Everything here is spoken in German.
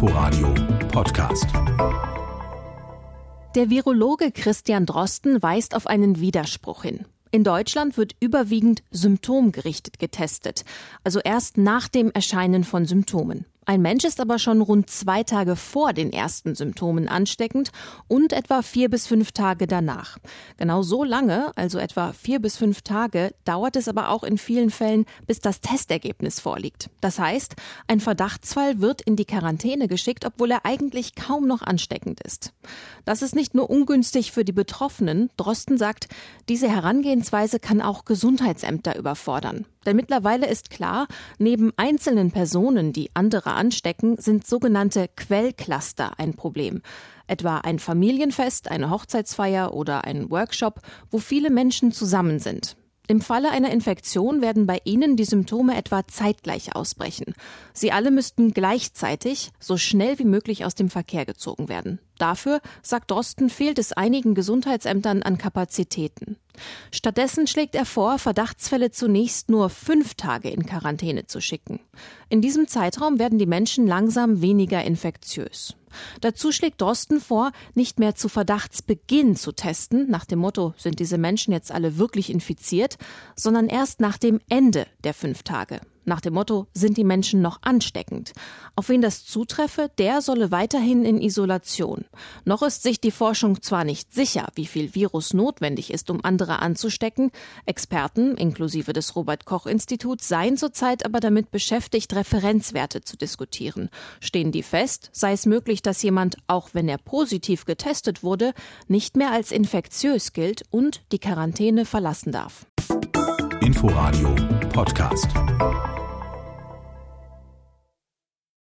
Inforadio Podcast. Der Virologe Christian Drosten weist auf einen Widerspruch hin. In Deutschland wird überwiegend symptomgerichtet getestet, also erst nach dem Erscheinen von Symptomen. Ein Mensch ist aber schon rund zwei Tage vor den ersten Symptomen ansteckend und etwa vier bis fünf Tage danach. Genau so lange, also etwa vier bis fünf Tage, dauert es aber auch in vielen Fällen, bis das Testergebnis vorliegt. Das heißt, ein Verdachtsfall wird in die Quarantäne geschickt, obwohl er eigentlich kaum noch ansteckend ist. Das ist nicht nur ungünstig für die Betroffenen. Drosten sagt, diese Herangehensweise kann auch Gesundheitsämter überfordern. Denn mittlerweile ist klar, neben einzelnen Personen, die andere anstecken, sind sogenannte Quellcluster ein Problem. Etwa ein Familienfest, eine Hochzeitsfeier oder ein Workshop, wo viele Menschen zusammen sind. Im Falle einer Infektion werden bei ihnen die Symptome etwa zeitgleich ausbrechen. Sie alle müssten gleichzeitig so schnell wie möglich aus dem Verkehr gezogen werden. Dafür, sagt Drosten, fehlt es einigen Gesundheitsämtern an Kapazitäten. Stattdessen schlägt er vor, Verdachtsfälle zunächst nur fünf Tage in Quarantäne zu schicken. In diesem Zeitraum werden die Menschen langsam weniger infektiös. Dazu schlägt Drosten vor, nicht mehr zu Verdachtsbeginn zu testen, nach dem Motto, sind diese Menschen jetzt alle wirklich infiziert, sondern erst nach dem Ende der fünf Tage. Nach dem Motto, sind die Menschen noch ansteckend? Auf wen das zutreffe, der solle weiterhin in Isolation. Noch ist sich die Forschung zwar nicht sicher, wie viel Virus notwendig ist, um andere anzustecken. Experten, inklusive des Robert Koch Instituts, seien zurzeit aber damit beschäftigt, Referenzwerte zu diskutieren. Stehen die fest, sei es möglich, dass jemand, auch wenn er positiv getestet wurde, nicht mehr als infektiös gilt und die Quarantäne verlassen darf. Inforadio Podcast.